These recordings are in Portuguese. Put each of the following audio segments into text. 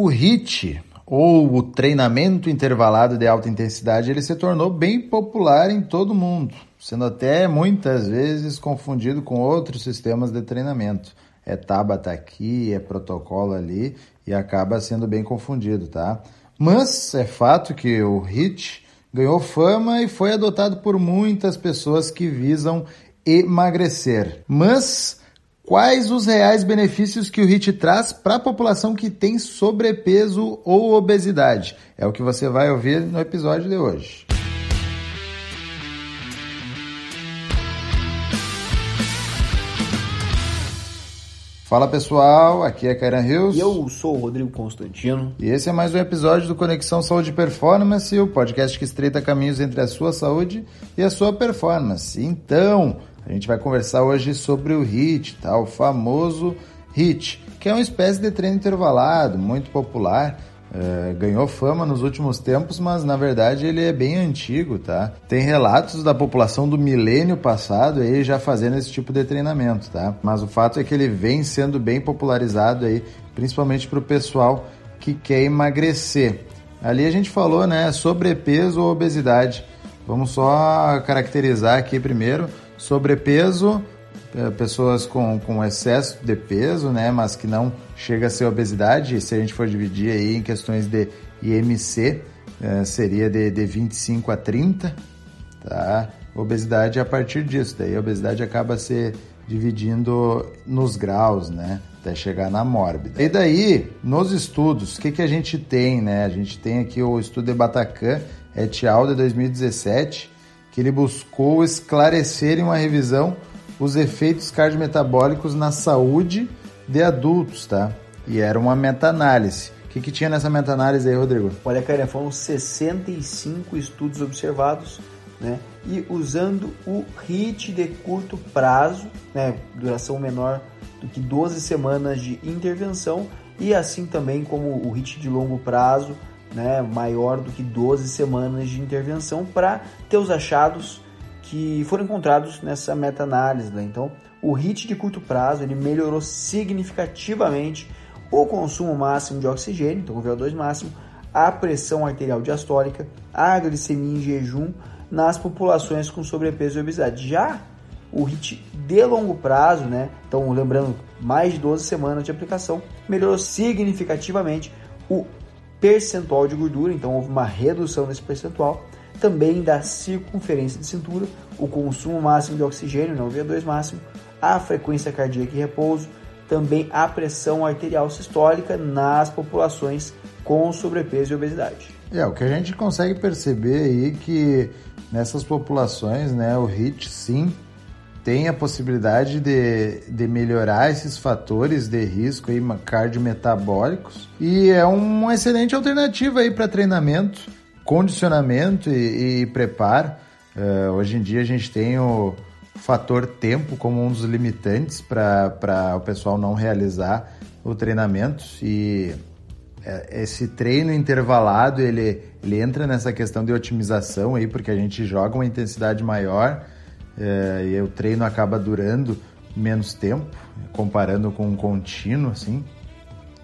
O HIT, ou o treinamento intervalado de alta intensidade, ele se tornou bem popular em todo o mundo, sendo até muitas vezes confundido com outros sistemas de treinamento. É Tabata aqui, é protocolo ali e acaba sendo bem confundido, tá? Mas é fato que o HIT ganhou fama e foi adotado por muitas pessoas que visam emagrecer. Mas Quais os reais benefícios que o HIT traz para a população que tem sobrepeso ou obesidade? É o que você vai ouvir no episódio de hoje. Fala pessoal, aqui é Karen Rios. E eu sou o Rodrigo Constantino. E esse é mais um episódio do Conexão Saúde e Performance, o podcast que estreita caminhos entre a sua saúde e a sua performance. Então, a gente vai conversar hoje sobre o HIT, tá? o famoso HIT, que é uma espécie de treino intervalado, muito popular, é, ganhou fama nos últimos tempos, mas na verdade ele é bem antigo, tá? Tem relatos da população do milênio passado aí já fazendo esse tipo de treinamento, tá? Mas o fato é que ele vem sendo bem popularizado aí, principalmente para o pessoal que quer emagrecer. Ali a gente falou, né, sobrepeso ou obesidade. Vamos só caracterizar aqui primeiro sobrepeso, é, pessoas com, com excesso de peso, né, mas que não chega a ser obesidade, se a gente for dividir aí em questões de IMC, é, seria de, de 25 a 30, tá? Obesidade é a partir disso, daí a obesidade acaba se dividindo nos graus, né? Até chegar na mórbida. E daí, nos estudos, o que, que a gente tem, né? A gente tem aqui o estudo de Batacan et al. de 2017, que ele buscou esclarecer em uma revisão os efeitos cardiometabólicos na saúde de adultos, tá? E era uma meta-análise. O que, que tinha nessa meta-análise aí, Rodrigo? Olha, cara, foram 65 estudos observados, né? E usando o HIT de curto prazo, né? Duração menor do que 12 semanas de intervenção e assim também como o HIT de longo prazo, né, maior do que 12 semanas de intervenção para ter os achados que foram encontrados nessa meta-análise. Né? Então, o HIT de curto prazo ele melhorou significativamente o consumo máximo de oxigênio, então o VO2 máximo, a pressão arterial diastólica, a glicemia em jejum nas populações com sobrepeso e obesidade. Já o HIT de longo prazo, né? Então, lembrando, mais de 12 semanas de aplicação, melhorou significativamente o percentual de gordura, então houve uma redução desse percentual, também da circunferência de cintura, o consumo máximo de oxigênio, não VO2 máximo, a frequência cardíaca e repouso, também a pressão arterial sistólica nas populações com sobrepeso e obesidade. É, o que a gente consegue perceber aí que nessas populações, né, o HIT sim tem a possibilidade de, de melhorar esses fatores de risco aí, cardiometabólicos e é uma excelente alternativa aí para treinamento, condicionamento e, e preparo. Uh, hoje em dia a gente tem o fator tempo como um dos limitantes para o pessoal não realizar o treinamento e é, esse treino intervalado ele, ele entra nessa questão de otimização aí porque a gente joga uma intensidade maior é, e o treino acaba durando menos tempo, comparando com um contínuo, assim.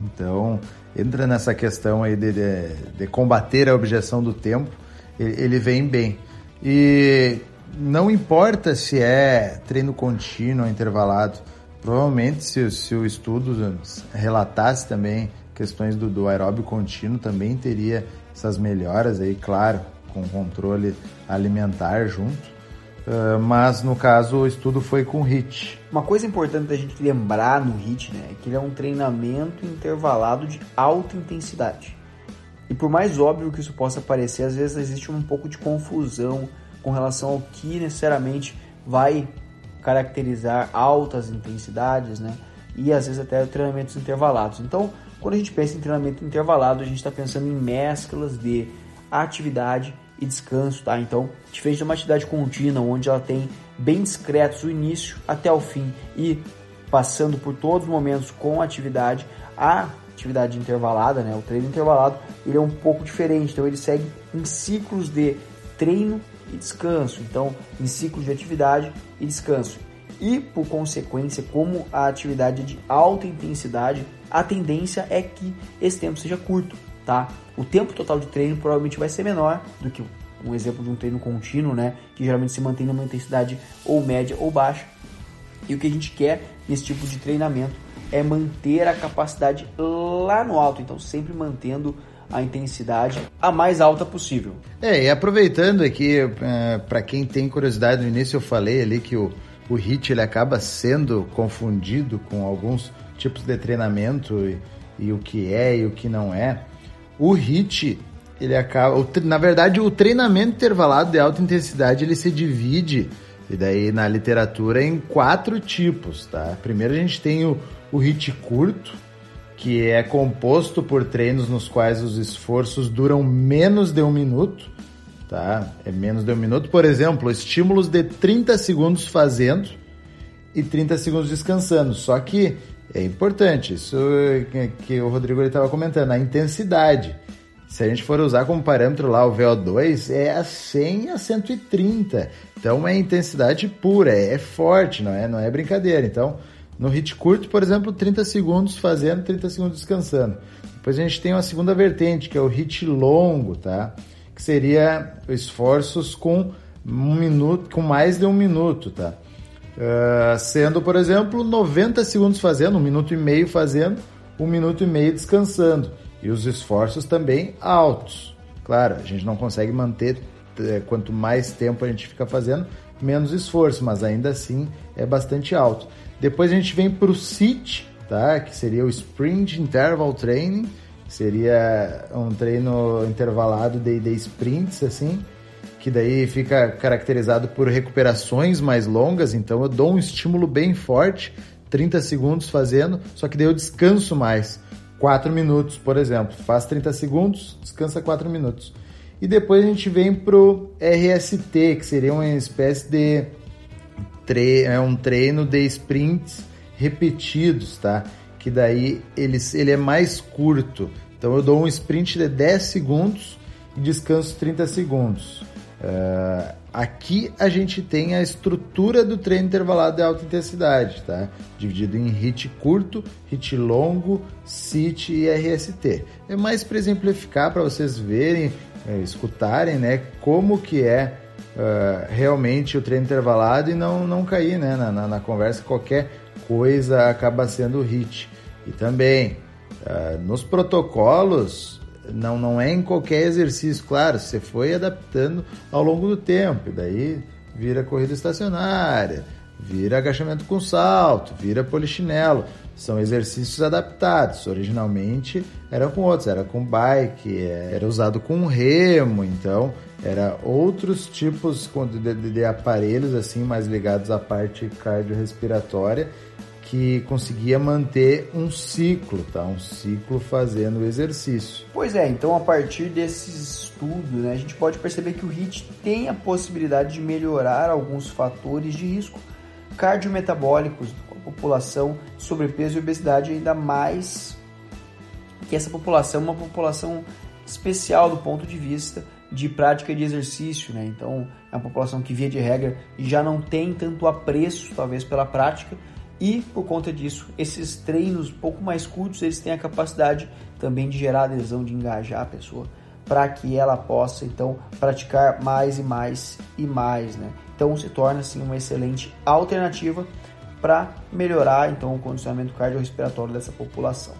Então, entra nessa questão aí de, de, de combater a objeção do tempo, ele, ele, vem bem. E não importa se é treino contínuo ou intervalado, provavelmente se, se o estudo relatasse também questões do, do aeróbio contínuo, também teria essas melhoras aí, claro, com controle alimentar junto. Uh, mas no caso o estudo foi com HIT. Uma coisa importante da gente lembrar no HIT né, é que ele é um treinamento intervalado de alta intensidade. E por mais óbvio que isso possa parecer, às vezes existe um pouco de confusão com relação ao que necessariamente vai caracterizar altas intensidades, né? E às vezes até treinamentos intervalados. Então, quando a gente pensa em treinamento intervalado, a gente está pensando em mesclas de atividade e descanso, tá? Então, diferente de uma atividade contínua, onde ela tem bem discretos o início até o fim e passando por todos os momentos com atividade, a atividade intervalada, né? O treino intervalado, ele é um pouco diferente, então ele segue em ciclos de treino e descanso, então em ciclos de atividade e descanso. E, por consequência, como a atividade é de alta intensidade, a tendência é que esse tempo seja curto, tá? O tempo total de treino provavelmente vai ser menor do que um exemplo de um treino contínuo, né? Que geralmente se mantém numa intensidade ou média ou baixa. E o que a gente quer nesse tipo de treinamento é manter a capacidade lá no alto, então sempre mantendo a intensidade a mais alta possível. É, e aproveitando aqui, é, para quem tem curiosidade, no início eu falei ali que o, o HIT ele acaba sendo confundido com alguns tipos de treinamento e, e o que é e o que não é. O HIT, ele acaba, o, na verdade, o treinamento intervalado de alta intensidade ele se divide e daí na literatura em quatro tipos, tá? Primeiro a gente tem o, o HIT curto, que é composto por treinos nos quais os esforços duram menos de um minuto, tá? É menos de um minuto. Por exemplo, estímulos de 30 segundos fazendo e 30 segundos descansando. Só que é importante, isso que o Rodrigo estava comentando, a intensidade. Se a gente for usar como parâmetro lá o VO2, é a 100 a 130. Então é intensidade pura, é, é forte, não é, não é brincadeira. Então, no hit curto, por exemplo, 30 segundos fazendo, 30 segundos descansando. Depois a gente tem uma segunda vertente, que é o hit longo, tá? Que seria esforços com um minuto, com mais de um minuto, tá? Uh, sendo, por exemplo, 90 segundos fazendo, um minuto e meio fazendo, um minuto e meio descansando. E os esforços também altos. Claro, a gente não consegue manter, eh, quanto mais tempo a gente fica fazendo, menos esforço, mas ainda assim é bastante alto. Depois a gente vem para o SIT, tá? que seria o Sprint Interval Training, seria um treino intervalado de, de sprints, assim, que daí fica caracterizado por recuperações mais longas, então eu dou um estímulo bem forte, 30 segundos fazendo, só que daí eu descanso mais, 4 minutos, por exemplo. Faz 30 segundos, descansa 4 minutos. E depois a gente vem pro RST, que seria uma espécie de tre é um treino de sprints repetidos, tá? Que daí ele, ele é mais curto. Então eu dou um sprint de 10 segundos e descanso 30 segundos. Uh, aqui a gente tem a estrutura do treino intervalado de alta intensidade, tá? Dividido em HIT curto, HIT longo, CIT e RST. É mais para exemplificar, para vocês verem, é, escutarem, né? Como que é uh, realmente o treino intervalado e não, não cair né, na, na, na conversa, qualquer coisa acaba sendo hit. E também, uh, nos protocolos, não, não é em qualquer exercício, claro, você foi adaptando ao longo do tempo, e daí vira corrida estacionária, vira agachamento com salto, vira polichinelo. São exercícios adaptados. Originalmente era com outros, era com bike, era usado com remo, então era outros tipos de, de, de aparelhos assim mais ligados à parte cardiorrespiratória que conseguia manter um ciclo, tá? Um ciclo fazendo exercício. Pois é, então a partir desses estudos, né, a gente pode perceber que o HIIT tem a possibilidade de melhorar alguns fatores de risco cardiometabólicos com a população sobrepeso e obesidade, ainda mais que essa população é uma população especial do ponto de vista de prática de exercício, né? Então, é uma população que, via de regra, já não tem tanto apreço, talvez, pela prática, e por conta disso, esses treinos um pouco mais curtos, eles têm a capacidade também de gerar adesão, de engajar a pessoa, para que ela possa, então, praticar mais e mais e mais, né? Então, se torna, assim, uma excelente alternativa para melhorar, então, o condicionamento cardiorrespiratório dessa população.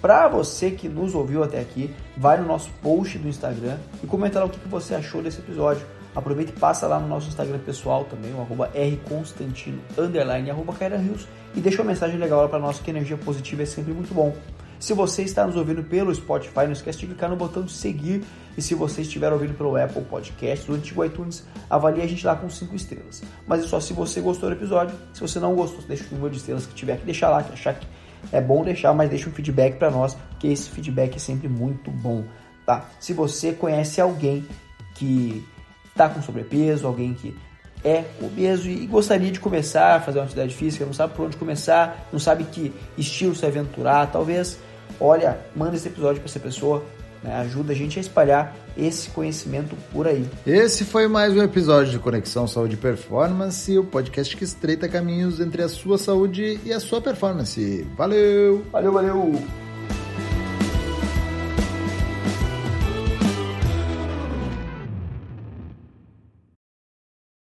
Para você que nos ouviu até aqui, vai no nosso post do Instagram e comenta lá o que você achou desse episódio. Aproveita e passa lá no nosso Instagram pessoal também, o arroba rconstantino, underline, arroba Rios, e deixa uma mensagem legal para nós, que energia positiva é sempre muito bom. Se você está nos ouvindo pelo Spotify, não esquece de clicar no botão de seguir. E se você estiver ouvindo pelo Apple Podcast, do antigo iTunes, avalie a gente lá com 5 estrelas. Mas é só se você gostou do episódio. Se você não gostou, deixa o número de estrelas que tiver que deixar lá, que achar que é bom deixar, mas deixa um feedback para nós, que esse feedback é sempre muito bom, tá? Se você conhece alguém que está com sobrepeso, alguém que é obeso e gostaria de começar a fazer uma atividade física, não sabe por onde começar, não sabe que estilo se aventurar, talvez, olha, manda esse episódio para essa pessoa, né? ajuda a gente a espalhar esse conhecimento por aí. Esse foi mais um episódio de Conexão Saúde e Performance, o podcast que estreita caminhos entre a sua saúde e a sua performance. Valeu! Valeu, valeu!